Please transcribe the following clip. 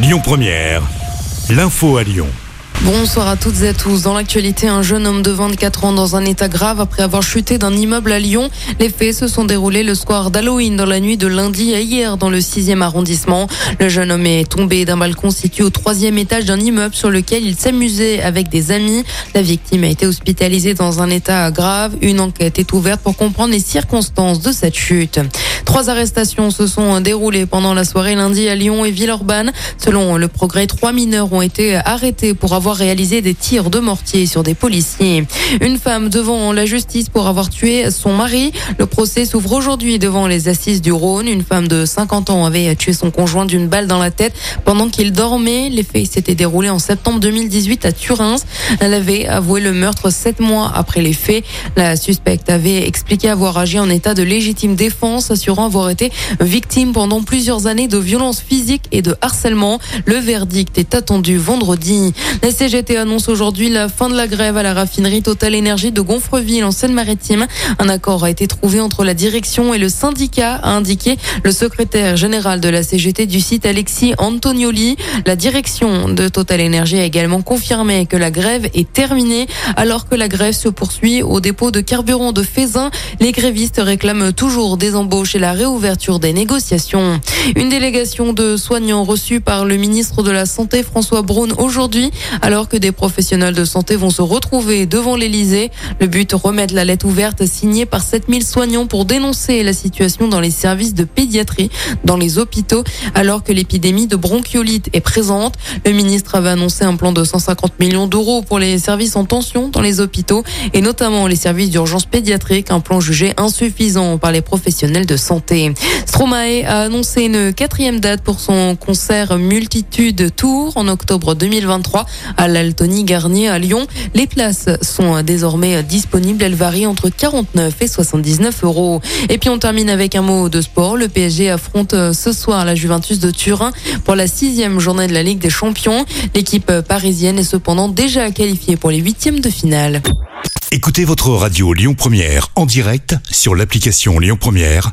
Lyon Première, l'info à Lyon. Bonsoir à toutes et à tous. Dans l'actualité, un jeune homme de 24 ans dans un état grave après avoir chuté d'un immeuble à Lyon. Les faits se sont déroulés le soir d'Halloween dans la nuit de lundi à hier dans le 6e arrondissement. Le jeune homme est tombé d'un balcon situé au troisième étage d'un immeuble sur lequel il s'amusait avec des amis. La victime a été hospitalisée dans un état grave. Une enquête est ouverte pour comprendre les circonstances de cette chute. Trois arrestations se sont déroulées pendant la soirée lundi à Lyon et Villeurbanne. Selon le progrès, trois mineurs ont été arrêtés pour avoir réalisé des tirs de mortier sur des policiers. Une femme devant la justice pour avoir tué son mari. Le procès s'ouvre aujourd'hui devant les assises du Rhône. Une femme de 50 ans avait tué son conjoint d'une balle dans la tête pendant qu'il dormait. Les faits s'étaient déroulés en septembre 2018 à Turin. Elle avait avoué le meurtre sept mois après les faits. La suspecte avait expliqué avoir agi en état de légitime défense, avoir été victime pendant plusieurs années de violences physiques et de harcèlement. Le verdict est attendu vendredi. La CGT annonce aujourd'hui la fin de la grève à la raffinerie Total Énergie de Gonfreville en Seine-Maritime. Un accord a été trouvé entre la direction et le syndicat, a indiqué le secrétaire général de la CGT du site Alexis Antonioli. La direction de Total Énergie a également confirmé que la grève est terminée alors que la grève se poursuit au dépôt de carburant de Fézin. Les grévistes réclament toujours des embauches et la réouverture des négociations. Une délégation de soignants reçue par le ministre de la Santé François Braun aujourd'hui alors que des professionnels de santé vont se retrouver devant l'Elysée. Le but, remettre la lettre ouverte signée par 7000 soignants pour dénoncer la situation dans les services de pédiatrie, dans les hôpitaux, alors que l'épidémie de bronchiolite est présente. Le ministre avait annoncé un plan de 150 millions d'euros pour les services en tension dans les hôpitaux et notamment les services d'urgence pédiatrique, un plan jugé insuffisant par les professionnels de Stromae a annoncé une quatrième date pour son concert Multitude Tour en octobre 2023 à l'Altony Garnier à Lyon. Les places sont désormais disponibles. Elles varient entre 49 et 79 euros. Et puis on termine avec un mot de sport. Le PSG affronte ce soir la Juventus de Turin pour la sixième journée de la Ligue des Champions. L'équipe parisienne est cependant déjà qualifiée pour les huitièmes de finale. Écoutez votre radio Lyon Première en direct sur l'application Lyon Première,